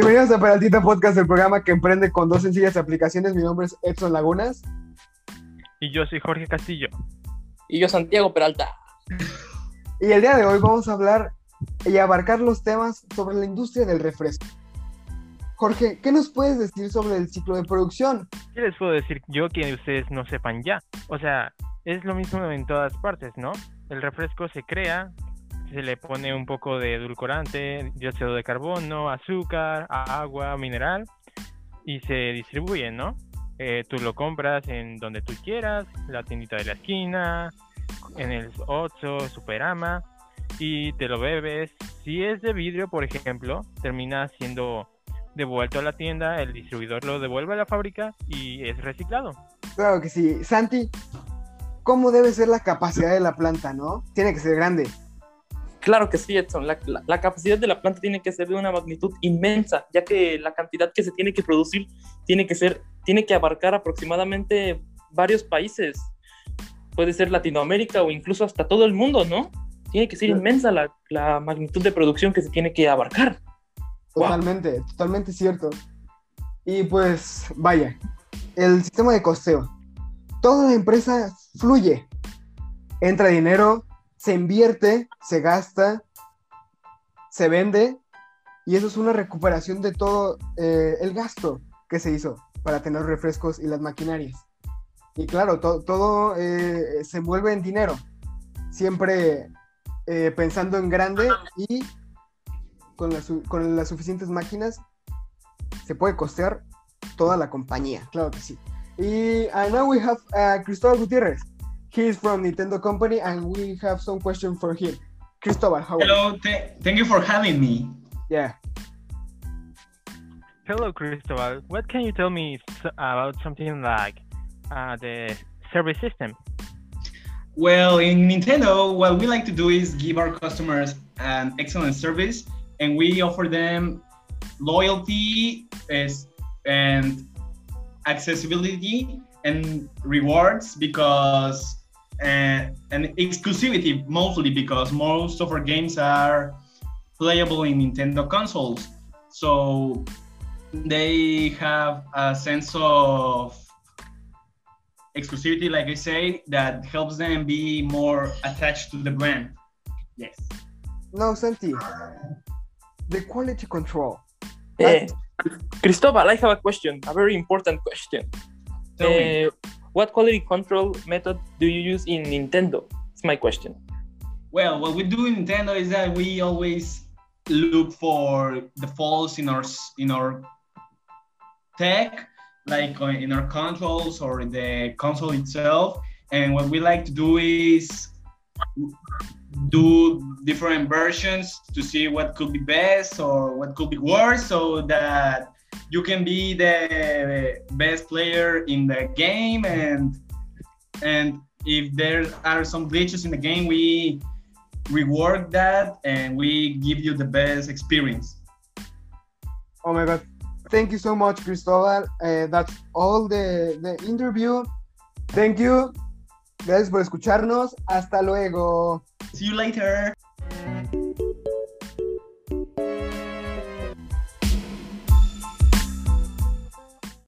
Bienvenidos a Peraltita Podcast, el programa que emprende con dos sencillas aplicaciones. Mi nombre es Edson Lagunas. Y yo soy Jorge Castillo. Y yo Santiago Peralta. Y el día de hoy vamos a hablar y abarcar los temas sobre la industria del refresco. Jorge, ¿qué nos puedes decir sobre el ciclo de producción? ¿Qué les puedo decir yo que ustedes no sepan ya? O sea, es lo mismo en todas partes, ¿no? El refresco se crea, se le pone un poco de edulcorante, dióxido de carbono, azúcar, agua, mineral y se distribuye, ¿no? Eh, tú lo compras en donde tú quieras, la tiendita de la esquina, en el Oxxo, Superama y te lo bebes. Si es de vidrio, por ejemplo, termina siendo devuelto a la tienda, el distribuidor lo devuelve a la fábrica y es reciclado. Claro que sí. Santi, ¿cómo debe ser la capacidad de la planta, no? Tiene que ser grande. Claro que sí, Edson. La, la, capacidad de la planta tiene que ser de una magnitud inmensa, ya que la cantidad que se tiene que producir tiene que ser, tiene que abarcar aproximadamente varios países. Puede ser Latinoamérica o incluso hasta todo el mundo, ¿no? Tiene que ser inmensa la, la magnitud de producción que se tiene que abarcar. Totalmente, totalmente cierto. Y pues, vaya, el sistema de costeo. Toda la empresa fluye. Entra dinero, se invierte, se gasta, se vende, y eso es una recuperación de todo eh, el gasto que se hizo para tener refrescos y las maquinarias. Y claro, todo eh, se envuelve en dinero, siempre eh, pensando en grande y con, con, las suficientes máquinas se puede costear toda la compañía, claro que sí. Y uh, now we uh, Cristóbal Gutiérrez. He is from Nintendo Company and we have some question for him. Cristóbal, how Hello, th thank you for having me. Yeah. Hello, Cristobal. What can you tell me about something like uh, the service system? Well, in Nintendo, what we like to do is give our customers an excellent service, and we offer them loyalty and accessibility and rewards because uh, and exclusivity mostly because most of our games are playable in Nintendo consoles. So they have a sense of exclusivity, like I say, that helps them be more attached to the brand. Yes. No, Santi. The quality control. Uh, Cristobal, I have a question, a very important question. Uh, what quality control method do you use in Nintendo? It's my question. Well, what we do in Nintendo is that we always look for the faults in our in our tech, like uh, in our controls or in the console itself. And what we like to do is do different versions to see what could be best or what could be worse so that you can be the best player in the game and and if there are some glitches in the game we rework that and we give you the best experience. Oh my god. Thank you so much cristobal. Uh, that's all the, the interview. Thank you. Gracias por escucharnos. Hasta luego. See you later